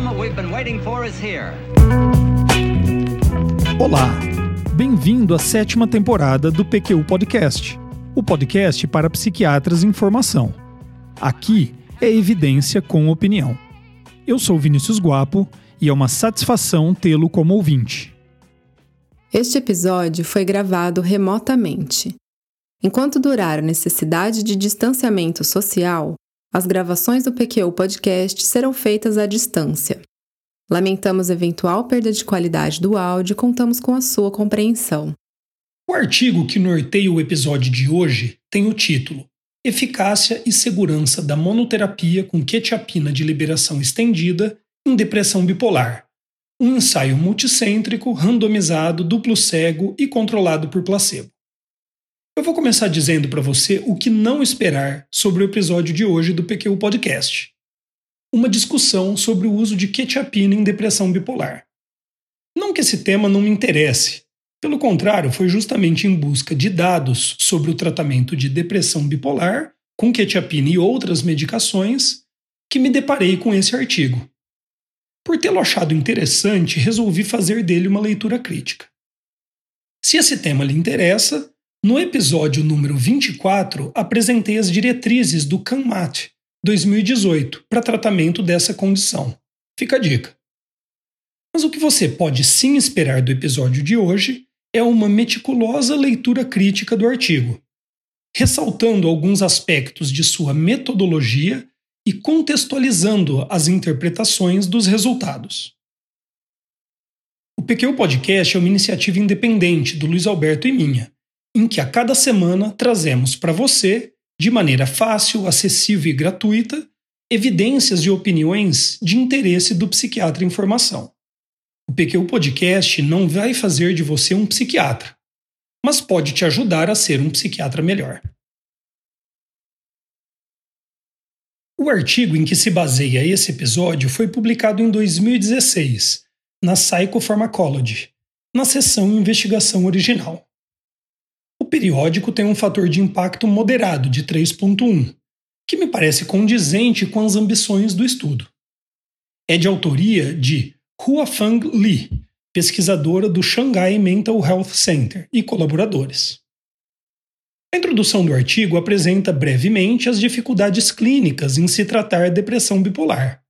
moment we've been waiting for is here. Olá, bem-vindo à sétima temporada do PQ Podcast, o podcast para psiquiatras em formação. Aqui é evidência com opinião. Eu sou Vinícius Guapo e é uma satisfação tê-lo como ouvinte. Este episódio foi gravado remotamente. Enquanto durar a necessidade de distanciamento social, as gravações do PQ Podcast serão feitas à distância. Lamentamos eventual perda de qualidade do áudio e contamos com a sua compreensão. O artigo que norteia o episódio de hoje tem o título Eficácia e segurança da monoterapia com quetiapina de liberação estendida em depressão bipolar. Um ensaio multicêntrico, randomizado, duplo cego e controlado por placebo. Eu vou começar dizendo para você o que não esperar sobre o episódio de hoje do PQ Podcast. Uma discussão sobre o uso de quetiapina em depressão bipolar. Não que esse tema não me interesse. Pelo contrário, foi justamente em busca de dados sobre o tratamento de depressão bipolar com quetiapina e outras medicações que me deparei com esse artigo. Por tê-lo achado interessante, resolvi fazer dele uma leitura crítica. Se esse tema lhe interessa, no episódio número 24, apresentei as diretrizes do CANMAT 2018 para tratamento dessa condição. Fica a dica. Mas o que você pode sim esperar do episódio de hoje é uma meticulosa leitura crítica do artigo, ressaltando alguns aspectos de sua metodologia e contextualizando as interpretações dos resultados. O PQ Podcast é uma iniciativa independente do Luiz Alberto e minha em que a cada semana trazemos para você, de maneira fácil, acessível e gratuita, evidências e opiniões de interesse do psiquiatra em formação. O PQ Podcast não vai fazer de você um psiquiatra, mas pode te ajudar a ser um psiquiatra melhor. O artigo em que se baseia esse episódio foi publicado em 2016, na Psychopharmacology, na seção Investigação Original. Periódico tem um fator de impacto moderado de 3.1, que me parece condizente com as ambições do estudo. É de autoria de Huafang Li, pesquisadora do Shanghai Mental Health Center e colaboradores. A introdução do artigo apresenta brevemente as dificuldades clínicas em se tratar depressão bipolar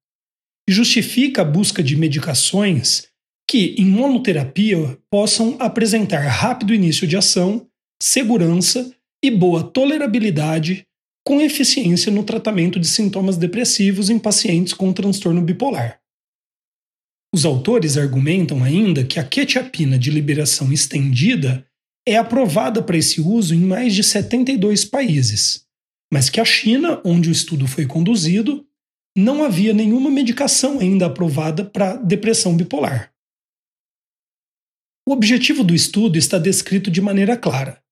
e justifica a busca de medicações que, em monoterapia, possam apresentar rápido início de ação segurança e boa tolerabilidade com eficiência no tratamento de sintomas depressivos em pacientes com transtorno bipolar. Os autores argumentam ainda que a quetiapina de liberação estendida é aprovada para esse uso em mais de 72 países, mas que a China, onde o estudo foi conduzido, não havia nenhuma medicação ainda aprovada para depressão bipolar. O objetivo do estudo está descrito de maneira clara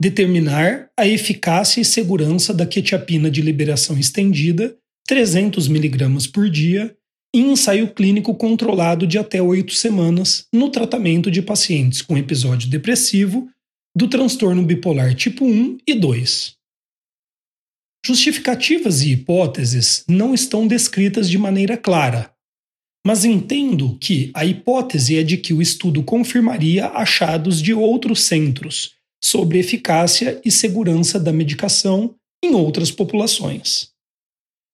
determinar a eficácia e segurança da quetiapina de liberação estendida, 300 mg por dia, em ensaio clínico controlado de até oito semanas no tratamento de pacientes com episódio depressivo do transtorno bipolar tipo 1 e 2. Justificativas e hipóteses não estão descritas de maneira clara, mas entendo que a hipótese é de que o estudo confirmaria achados de outros centros sobre eficácia e segurança da medicação em outras populações.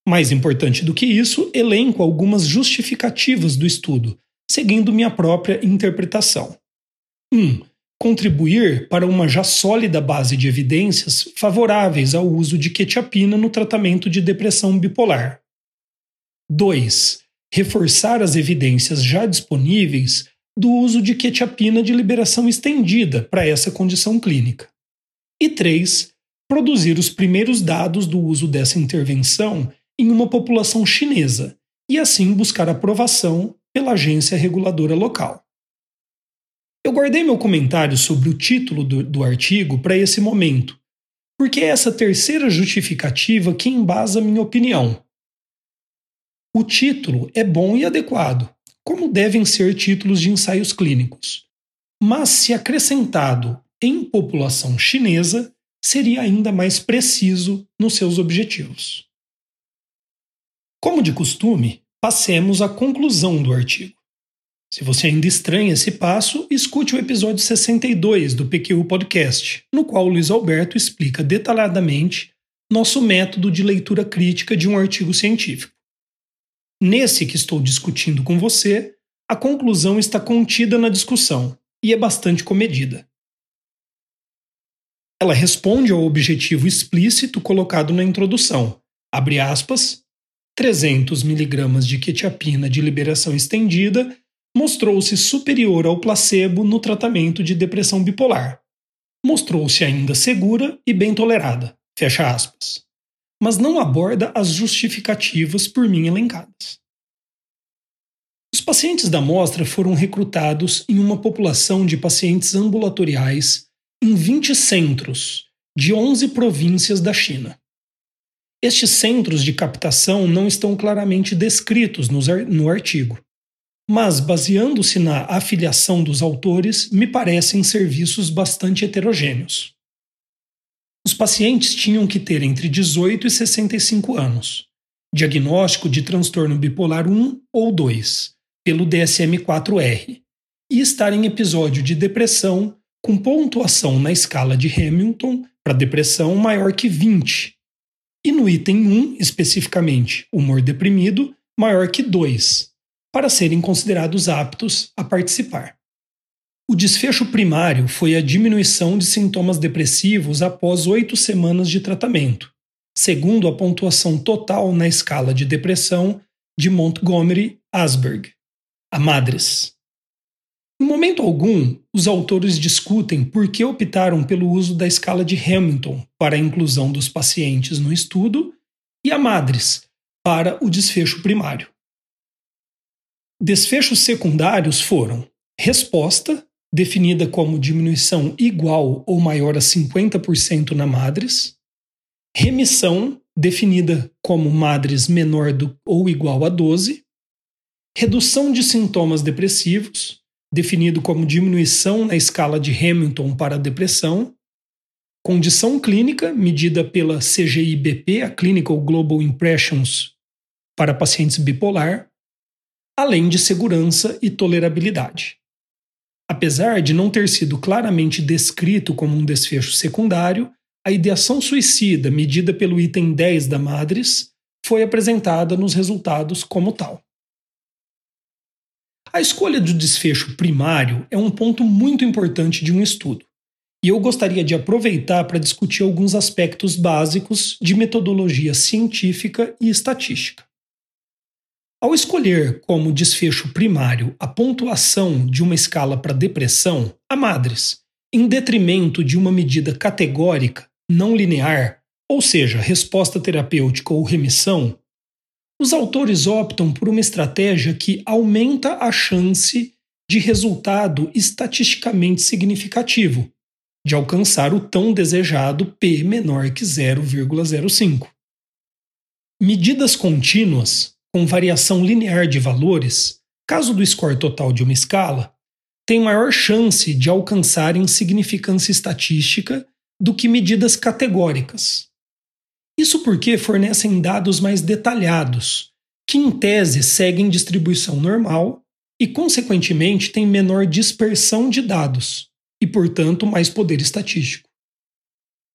Mais importante do que isso, elenco algumas justificativas do estudo, seguindo minha própria interpretação. 1. Um, contribuir para uma já sólida base de evidências favoráveis ao uso de quetiapina no tratamento de depressão bipolar. 2. Reforçar as evidências já disponíveis do uso de quetiapina de liberação estendida para essa condição clínica. E três, produzir os primeiros dados do uso dessa intervenção em uma população chinesa e assim buscar aprovação pela agência reguladora local. Eu guardei meu comentário sobre o título do, do artigo para esse momento, porque é essa terceira justificativa que embasa minha opinião. O título é bom e adequado, como devem ser títulos de ensaios clínicos. Mas, se acrescentado em população chinesa, seria ainda mais preciso nos seus objetivos. Como de costume, passemos à conclusão do artigo. Se você ainda estranha esse passo, escute o episódio 62 do PQU Podcast, no qual Luiz Alberto explica detalhadamente nosso método de leitura crítica de um artigo científico. Nesse que estou discutindo com você, a conclusão está contida na discussão e é bastante comedida. Ela responde ao objetivo explícito colocado na introdução, abre aspas, 300 mg de quetiapina de liberação estendida mostrou-se superior ao placebo no tratamento de depressão bipolar. Mostrou-se ainda segura e bem tolerada. Fecha aspas. Mas não aborda as justificativas por mim elencadas. Os pacientes da amostra foram recrutados em uma população de pacientes ambulatoriais em 20 centros de 11 províncias da China. Estes centros de captação não estão claramente descritos no artigo, mas, baseando-se na afiliação dos autores, me parecem serviços bastante heterogêneos. Pacientes tinham que ter entre 18 e 65 anos, diagnóstico de transtorno bipolar 1 ou 2, pelo DSM-4R, e estar em episódio de depressão com pontuação na escala de Hamilton para depressão maior que 20, e no item 1, especificamente, humor deprimido, maior que 2, para serem considerados aptos a participar. O desfecho primário foi a diminuição de sintomas depressivos após oito semanas de tratamento, segundo a pontuação total na escala de depressão de Montgomery-Asberg, a MADRES. Em momento algum, os autores discutem por que optaram pelo uso da escala de Hamilton para a inclusão dos pacientes no estudo e a MADRES para o desfecho primário. Desfechos secundários foram resposta, definida como diminuição igual ou maior a 50% na madres, remissão, definida como madres menor do, ou igual a 12, redução de sintomas depressivos, definido como diminuição na escala de Hamilton para depressão, condição clínica, medida pela CGI-BP, a Clinical Global Impressions, para pacientes bipolar, além de segurança e tolerabilidade. Apesar de não ter sido claramente descrito como um desfecho secundário, a ideação suicida medida pelo item 10 da Madres foi apresentada nos resultados como tal. A escolha do desfecho primário é um ponto muito importante de um estudo, e eu gostaria de aproveitar para discutir alguns aspectos básicos de metodologia científica e estatística. Ao escolher como desfecho primário a pontuação de uma escala para depressão, a Madres, em detrimento de uma medida categórica, não linear, ou seja, resposta terapêutica ou remissão, os autores optam por uma estratégia que aumenta a chance de resultado estatisticamente significativo, de alcançar o tão desejado P menor que 0,05. Medidas contínuas, com variação linear de valores, caso do score total de uma escala, tem maior chance de alcançarem significância estatística do que medidas categóricas. Isso porque fornecem dados mais detalhados, que em tese seguem distribuição normal e, consequentemente, têm menor dispersão de dados e, portanto, mais poder estatístico.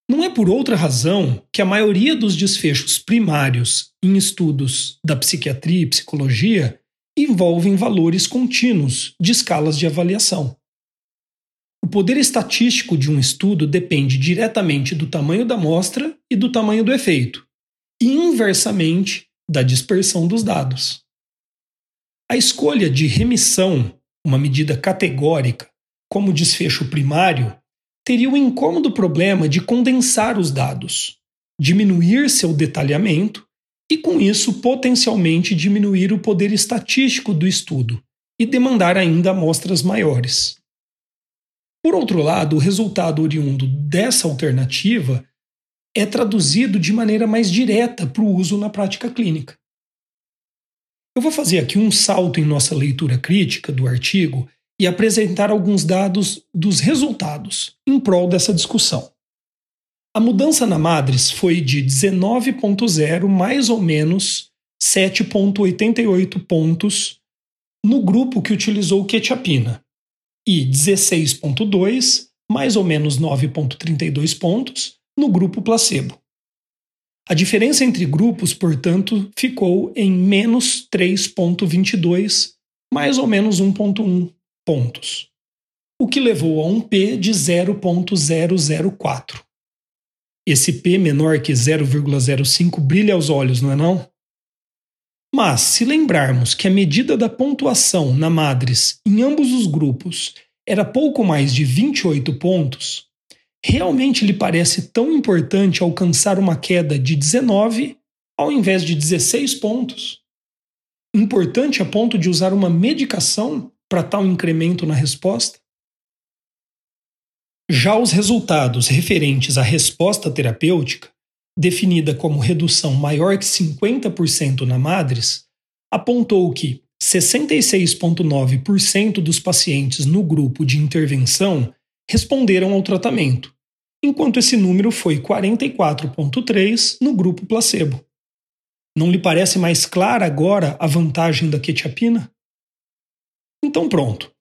Não é por outra razão que a maioria dos desfechos primários em estudos da psiquiatria e psicologia envolvem valores contínuos de escalas de avaliação. O poder estatístico de um estudo depende diretamente do tamanho da amostra e do tamanho do efeito, e inversamente da dispersão dos dados. A escolha de remissão, uma medida categórica, como desfecho primário, teria o incômodo problema de condensar os dados, diminuir seu detalhamento e, com isso, potencialmente diminuir o poder estatístico do estudo e demandar ainda amostras maiores. Por outro lado, o resultado oriundo dessa alternativa é traduzido de maneira mais direta para o uso na prática clínica. Eu vou fazer aqui um salto em nossa leitura crítica do artigo e apresentar alguns dados dos resultados em prol dessa discussão. A mudança na Madres foi de 19,0 mais ou menos 7,88 pontos no grupo que utilizou quetiapina e 16,2, mais ou menos 9,32 pontos, no grupo placebo. A diferença entre grupos, portanto, ficou em menos 3,22, mais ou menos 1,1 pontos, o que levou a um P de 0,004. Esse P menor que 0,05 brilha aos olhos, não é não? Mas, se lembrarmos que a medida da pontuação na Madres em ambos os grupos era pouco mais de 28 pontos, realmente lhe parece tão importante alcançar uma queda de 19 ao invés de 16 pontos? Importante a ponto de usar uma medicação para tal incremento na resposta? Já os resultados referentes à resposta terapêutica, definida como redução maior que 50% na Madres, apontou que 66,9% dos pacientes no grupo de intervenção responderam ao tratamento, enquanto esse número foi 44,3% no grupo placebo. Não lhe parece mais clara agora a vantagem da quetiapina? Então, pronto.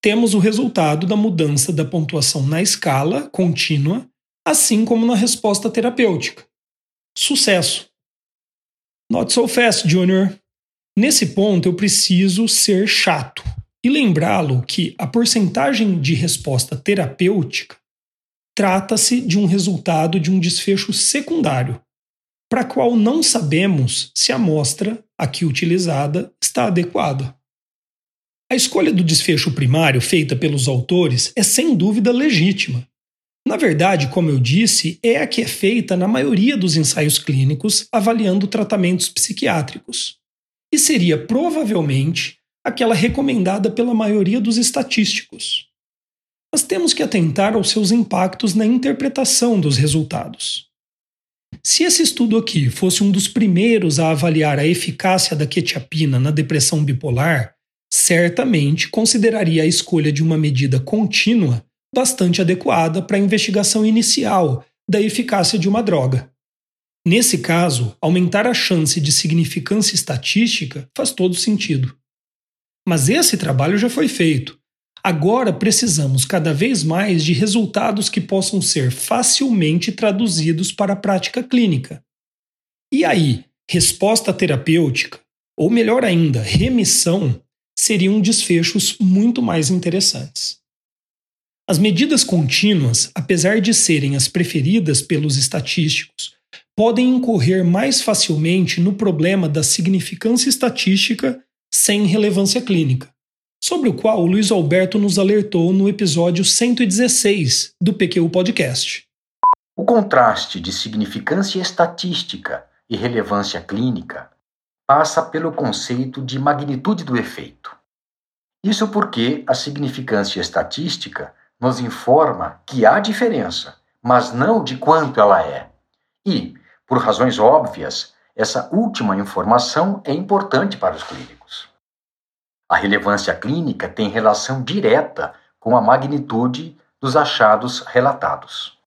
Temos o resultado da mudança da pontuação na escala contínua, assim como na resposta terapêutica. Sucesso! Not so fast, Junior. Nesse ponto, eu preciso ser chato e lembrá-lo que a porcentagem de resposta terapêutica trata-se de um resultado de um desfecho secundário, para qual não sabemos se a amostra aqui utilizada está adequada. A escolha do desfecho primário feita pelos autores é sem dúvida legítima. Na verdade, como eu disse, é a que é feita na maioria dos ensaios clínicos avaliando tratamentos psiquiátricos e seria provavelmente aquela recomendada pela maioria dos estatísticos. Mas temos que atentar aos seus impactos na interpretação dos resultados. Se esse estudo aqui fosse um dos primeiros a avaliar a eficácia da quetiapina na depressão bipolar, certamente consideraria a escolha de uma medida contínua bastante adequada para a investigação inicial da eficácia de uma droga. Nesse caso, aumentar a chance de significância estatística faz todo sentido. Mas esse trabalho já foi feito. Agora precisamos cada vez mais de resultados que possam ser facilmente traduzidos para a prática clínica. E aí, resposta terapêutica, ou melhor ainda, remissão, seriam desfechos muito mais interessantes. As medidas contínuas, apesar de serem as preferidas pelos estatísticos, podem incorrer mais facilmente no problema da significância estatística sem relevância clínica, sobre o qual o Luiz Alberto nos alertou no episódio 116 do PQ Podcast. O contraste de significância estatística e relevância clínica passa pelo conceito de magnitude do efeito. Isso porque a significância estatística nos informa que há diferença, mas não de quanto ela é. E, por razões óbvias, essa última informação é importante para os clínicos. A relevância clínica tem relação direta com a magnitude dos achados relatados.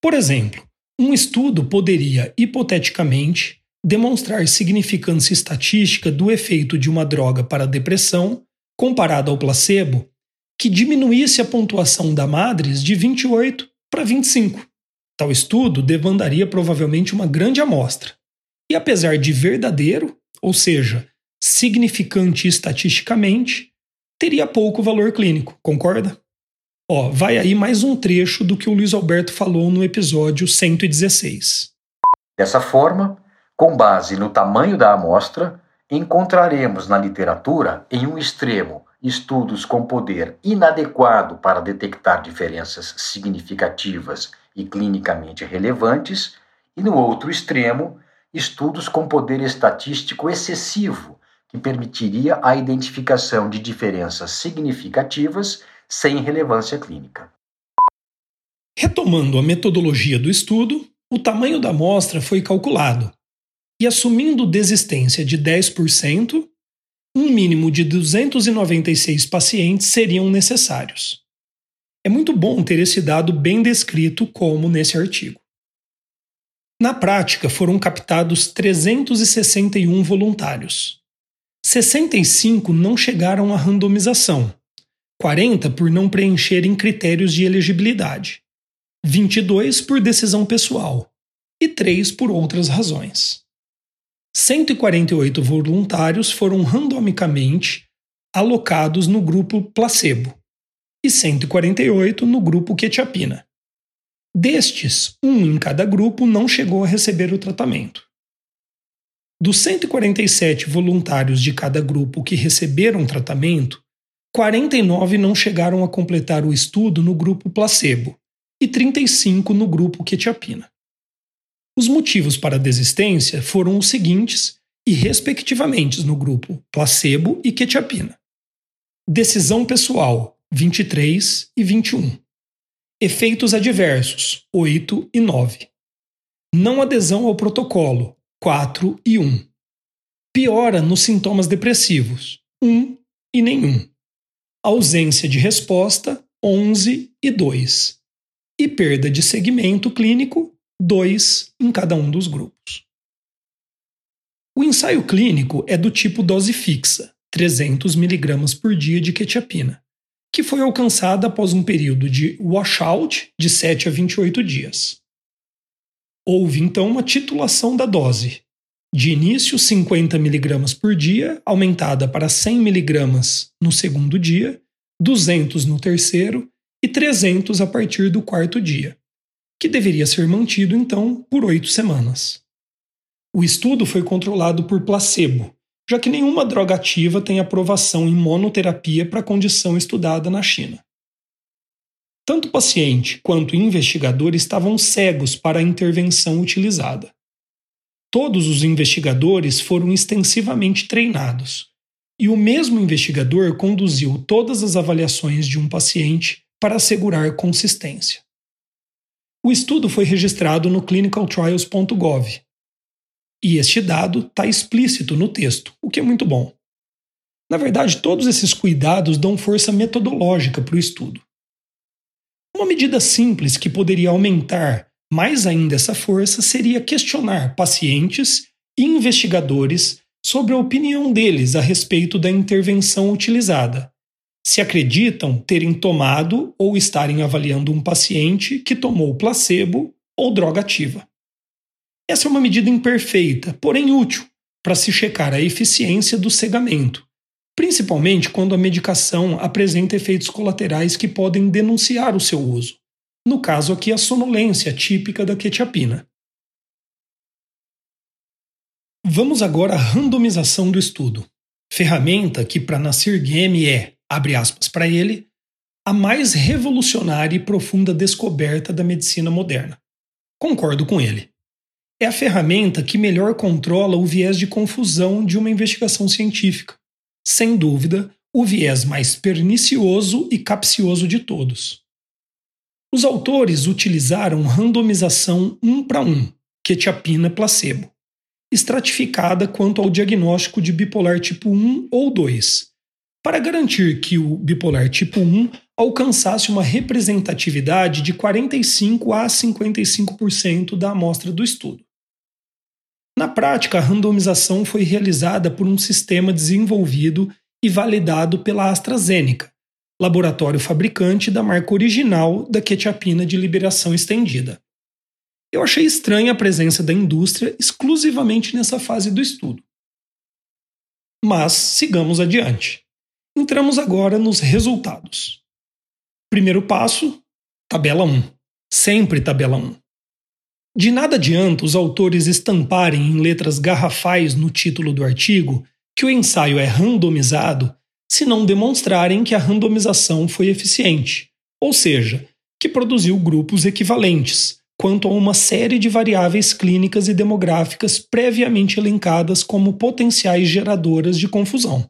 Por exemplo, um estudo poderia, hipoteticamente, demonstrar significância estatística do efeito de uma droga para a depressão comparado ao placebo que diminuísse a pontuação da Madres de 28 para 25. Tal estudo demandaria provavelmente uma grande amostra. E apesar de verdadeiro, ou seja, significante estatisticamente, teria pouco valor clínico, concorda? Ó, vai aí mais um trecho do que o Luiz Alberto falou no episódio 116. Dessa forma, com base no tamanho da amostra, encontraremos na literatura, em um extremo, estudos com poder inadequado para detectar diferenças significativas e clinicamente relevantes, e no outro extremo, estudos com poder estatístico excessivo, que permitiria a identificação de diferenças significativas sem relevância clínica. Retomando a metodologia do estudo, o tamanho da amostra foi calculado, e assumindo desistência de 10%, um mínimo de 296 pacientes seriam necessários. É muito bom ter esse dado bem descrito como nesse artigo. Na prática, foram captados 361 voluntários. 65 não chegaram à randomização, 40 por não preencherem critérios de elegibilidade, 22 por decisão pessoal e 3 por outras razões. 148 voluntários foram randomicamente alocados no grupo placebo e 148 no grupo quetiapina. Destes, um em cada grupo não chegou a receber o tratamento. Dos 147 voluntários de cada grupo que receberam tratamento, 49 não chegaram a completar o estudo no grupo placebo e 35 no grupo quetiapina. Os motivos para a desistência foram os seguintes e respectivamente no grupo placebo e quetiapina. Decisão pessoal 23 e 21. Efeitos adversos 8 e 9. Não adesão ao protocolo 4 e 1. Piora nos sintomas depressivos 1 e nenhum. Ausência de resposta 11 e 2. E perda de segmento clínico 2 em cada um dos grupos. O ensaio clínico é do tipo dose fixa, 300 mg por dia de quetiapina que foi alcançada após um período de washout de 7 a 28 dias. Houve então uma titulação da dose, de início 50 mg por dia, aumentada para 100 mg no segundo dia, 200 no terceiro e 300 a partir do quarto dia, que deveria ser mantido então por oito semanas. O estudo foi controlado por placebo, já que nenhuma droga ativa tem aprovação em monoterapia para a condição estudada na China. Tanto o paciente quanto o investigador estavam cegos para a intervenção utilizada. Todos os investigadores foram extensivamente treinados, e o mesmo investigador conduziu todas as avaliações de um paciente para assegurar consistência. O estudo foi registrado no clinicaltrials.gov, e este dado está explícito no texto, o que é muito bom. Na verdade, todos esses cuidados dão força metodológica para o estudo. Uma medida simples que poderia aumentar mais ainda essa força seria questionar pacientes e investigadores sobre a opinião deles a respeito da intervenção utilizada, se acreditam terem tomado ou estarem avaliando um paciente que tomou placebo ou droga ativa. Essa é uma medida imperfeita, porém útil, para se checar a eficiência do cegamento, principalmente quando a medicação apresenta efeitos colaterais que podem denunciar o seu uso. No caso aqui, a sonolência típica da quetiapina. Vamos agora à randomização do estudo, ferramenta que para Nasir Game é, abre aspas para ele, a mais revolucionária e profunda descoberta da medicina moderna. Concordo com ele é a ferramenta que melhor controla o viés de confusão de uma investigação científica. Sem dúvida, o viés mais pernicioso e capcioso de todos. Os autores utilizaram randomização um para um, quetiapina placebo, estratificada quanto ao diagnóstico de bipolar tipo 1 ou 2, para garantir que o bipolar tipo 1 alcançasse uma representatividade de 45 a 55% da amostra do estudo. Na prática, a randomização foi realizada por um sistema desenvolvido e validado pela AstraZeneca, laboratório fabricante da marca original da quetiapina de liberação estendida. Eu achei estranha a presença da indústria exclusivamente nessa fase do estudo. Mas sigamos adiante. Entramos agora nos resultados. Primeiro passo: tabela 1. Sempre tabela 1. De nada adianta os autores estamparem em letras garrafais no título do artigo que o ensaio é randomizado se não demonstrarem que a randomização foi eficiente, ou seja, que produziu grupos equivalentes quanto a uma série de variáveis clínicas e demográficas previamente elencadas como potenciais geradoras de confusão.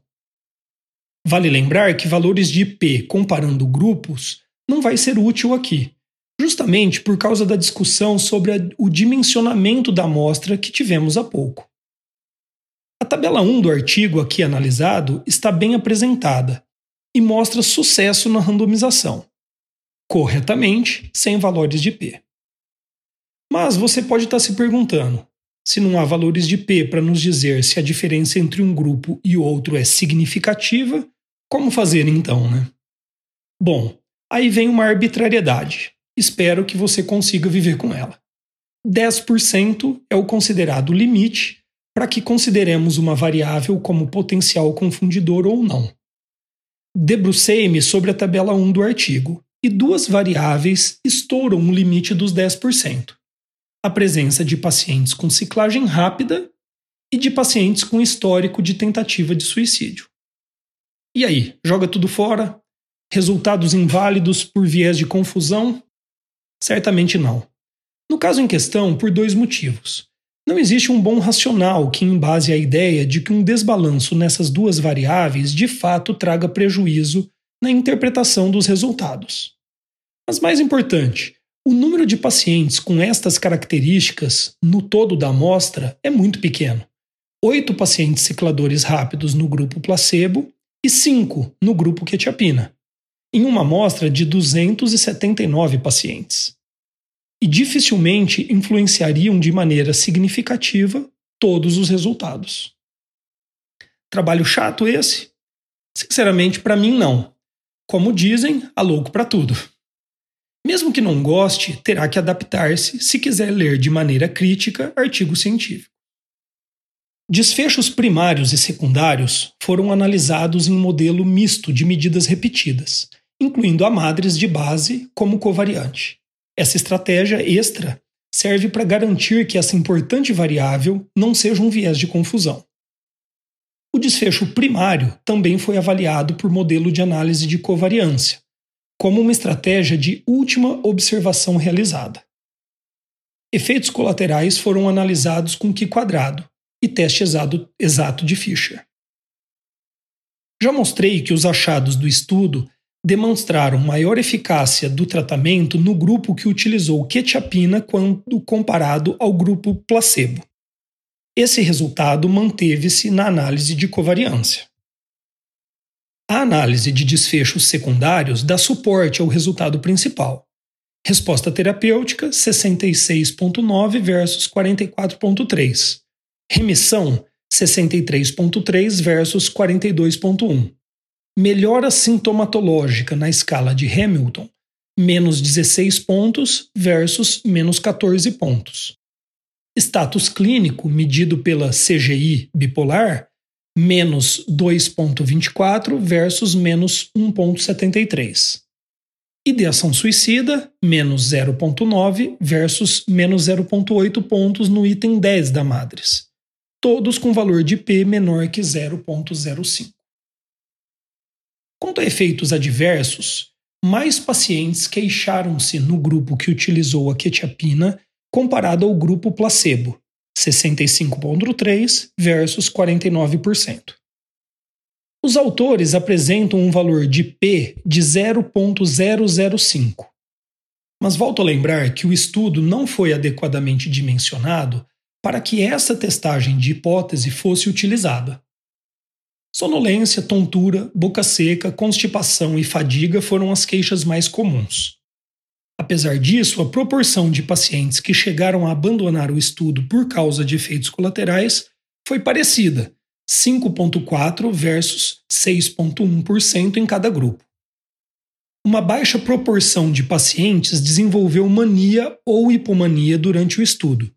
Vale lembrar que valores de IP comparando grupos não vai ser útil aqui, justamente por causa da discussão sobre a, o dimensionamento da amostra que tivemos há pouco. A tabela 1 do artigo aqui analisado está bem apresentada e mostra sucesso na randomização, corretamente, sem valores de P. Mas você pode estar se perguntando: se não há valores de P para nos dizer se a diferença entre um grupo e outro é significativa, como fazer então, né? Bom, aí vem uma arbitrariedade. Espero que você consiga viver com ela. 10% é o considerado limite para que consideremos uma variável como potencial confundidor ou não. Debrucei-me sobre a tabela 1 do artigo, e duas variáveis estouram o limite dos 10%. A presença de pacientes com ciclagem rápida e de pacientes com histórico de tentativa de suicídio. E aí, joga tudo fora? Resultados inválidos por viés de confusão? Certamente não. No caso em questão, por dois motivos. Não existe um bom racional que embase a ideia de que um desbalanço nessas duas variáveis de fato traga prejuízo na interpretação dos resultados. Mas mais importante, o número de pacientes com estas características no todo da amostra é muito pequeno. Oito pacientes cicladores rápidos no grupo placebo e cinco no grupo quetiapina, em uma amostra de 279 pacientes e dificilmente influenciariam de maneira significativa todos os resultados. Trabalho chato esse? Sinceramente, para mim, não. Como dizem, há louco para tudo. Mesmo que não goste, terá que adaptar-se se quiser ler de maneira crítica artigo científico. Desfechos primários e secundários foram analisados em modelo misto de medidas repetidas, incluindo a madres de base como covariante. Essa estratégia extra serve para garantir que essa importante variável não seja um viés de confusão. O desfecho primário também foi avaliado por modelo de análise de covariância, como uma estratégia de última observação realizada. Efeitos colaterais foram analisados com Q quadrado e teste exato, exato de Fischer. Já mostrei que os achados do estudo demonstraram maior eficácia do tratamento no grupo que utilizou quetiapina quando comparado ao grupo placebo. Esse resultado manteve-se na análise de covariância. A análise de desfechos secundários dá suporte ao resultado principal. Resposta terapêutica 66.9 versus 44.3. Remissão 63.3 versus 42.1 melhora sintomatológica na escala de Hamilton, menos 16 pontos versus menos 14 pontos. Status clínico medido pela CGI bipolar, menos 2,24 versus menos 1,73. Ideação suicida, menos 0,9 versus menos 0,8 pontos no item 10 da Madres. Todos com valor de P menor que 0,05. Quanto a efeitos adversos, mais pacientes queixaram-se no grupo que utilizou a quetiapina comparado ao grupo placebo, 65,3% versus 49%. Os autores apresentam um valor de P de 0,005. Mas volto a lembrar que o estudo não foi adequadamente dimensionado para que essa testagem de hipótese fosse utilizada. Sonolência, tontura, boca seca, constipação e fadiga foram as queixas mais comuns. Apesar disso, a proporção de pacientes que chegaram a abandonar o estudo por causa de efeitos colaterais foi parecida, 5,4% versus 6,1% em cada grupo. Uma baixa proporção de pacientes desenvolveu mania ou hipomania durante o estudo,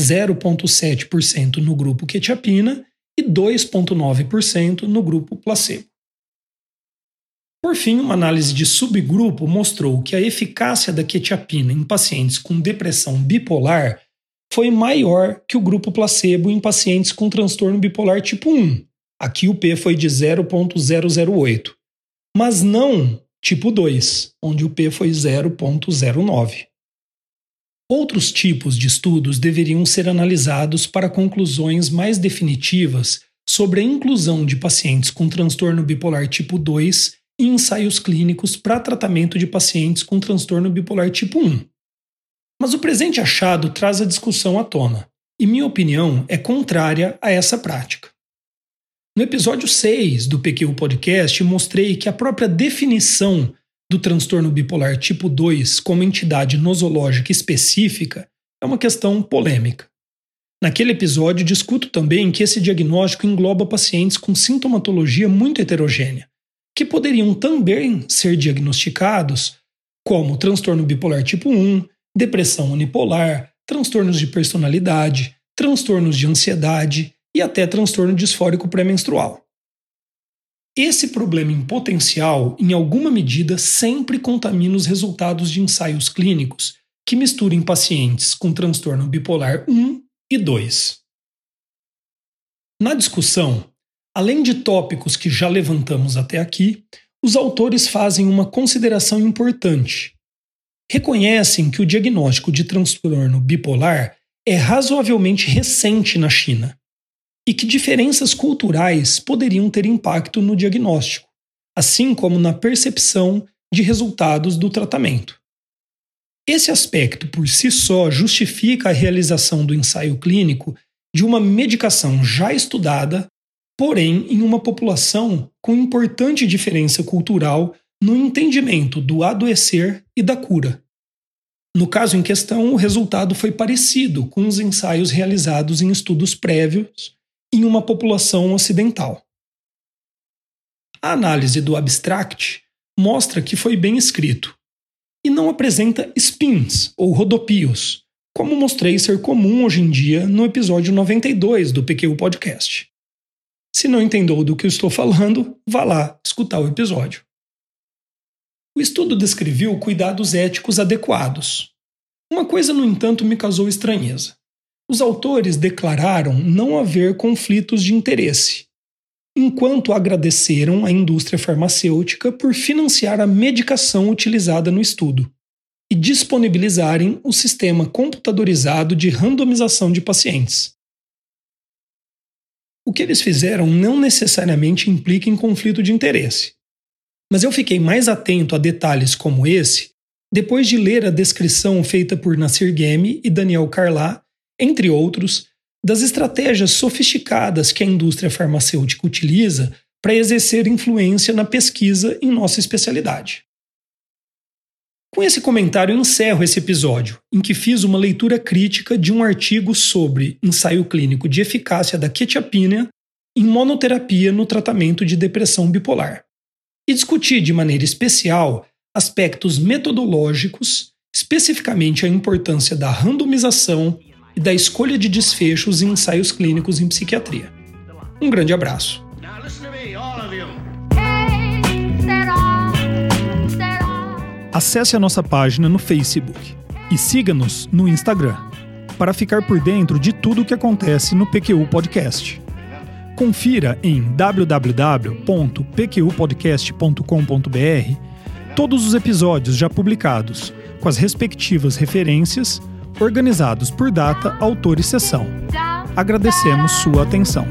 0,7% no grupo quetiapina e 2,9% no grupo placebo. Por fim, uma análise de subgrupo mostrou que a eficácia da quetiapina em pacientes com depressão bipolar foi maior que o grupo placebo em pacientes com transtorno bipolar tipo 1. Aqui o P foi de 0,008, mas não tipo 2, onde o P foi 0,09. Outros tipos de estudos deveriam ser analisados para conclusões mais definitivas sobre a inclusão de pacientes com transtorno bipolar tipo 2 em ensaios clínicos para tratamento de pacientes com transtorno bipolar tipo 1. Mas o presente achado traz a discussão à tona, e minha opinião é contrária a essa prática. No episódio 6 do PQ Podcast, mostrei que a própria definição do transtorno bipolar tipo 2 como entidade nosológica específica é uma questão polêmica. Naquele episódio, discuto também que esse diagnóstico engloba pacientes com sintomatologia muito heterogênea, que poderiam também ser diagnosticados como transtorno bipolar tipo 1, depressão unipolar, transtornos de personalidade, transtornos de ansiedade e até transtorno disfórico pré-menstrual. Esse problema em potencial, em alguma medida, sempre contamina os resultados de ensaios clínicos que misturem pacientes com transtorno bipolar 1 e 2. Na discussão, além de tópicos que já levantamos até aqui, os autores fazem uma consideração importante. Reconhecem que o diagnóstico de transtorno bipolar é razoavelmente recente na China e que diferenças culturais poderiam ter impacto no diagnóstico, assim como na percepção de resultados do tratamento. Esse aspecto por si só justifica a realização do ensaio clínico de uma medicação já estudada, porém em uma população com importante diferença cultural no entendimento do adoecer e da cura. No caso em questão, o resultado foi parecido com os ensaios realizados em estudos prévios em uma população ocidental. A análise do abstract mostra que foi bem escrito, e não apresenta spins ou rodopios, como mostrei ser comum hoje em dia no episódio 92 do PQ Podcast. Se não entendeu do que eu estou falando, vá lá escutar o episódio. O estudo descreveu cuidados éticos adequados. Uma coisa, no entanto, me causou estranheza. Os autores declararam não haver conflitos de interesse, enquanto agradeceram à indústria farmacêutica por financiar a medicação utilizada no estudo e disponibilizarem o sistema computadorizado de randomização de pacientes. O que eles fizeram não necessariamente implica em conflito de interesse, mas eu fiquei mais atento a detalhes como esse depois de ler a descrição feita por Nasir Gemi e Daniel Carlá, entre outros, das estratégias sofisticadas que a indústria farmacêutica utiliza para exercer influência na pesquisa em nossa especialidade. Com esse comentário, encerro esse episódio, em que fiz uma leitura crítica de um artigo sobre ensaio clínico de eficácia da quetiapina em monoterapia no tratamento de depressão bipolar, e discuti de maneira especial aspectos metodológicos, especificamente a importância da randomização e da escolha de desfechos em ensaios clínicos em psiquiatria. Um grande abraço. Acesse a nossa página no Facebook e siga-nos no Instagram para ficar por dentro de tudo o que acontece no PQU Podcast. Confira em www.pqpodcast.com.br todos os episódios já publicados, com as respectivas referências organizados por data, autor e sessão. Agradecemos sua atenção.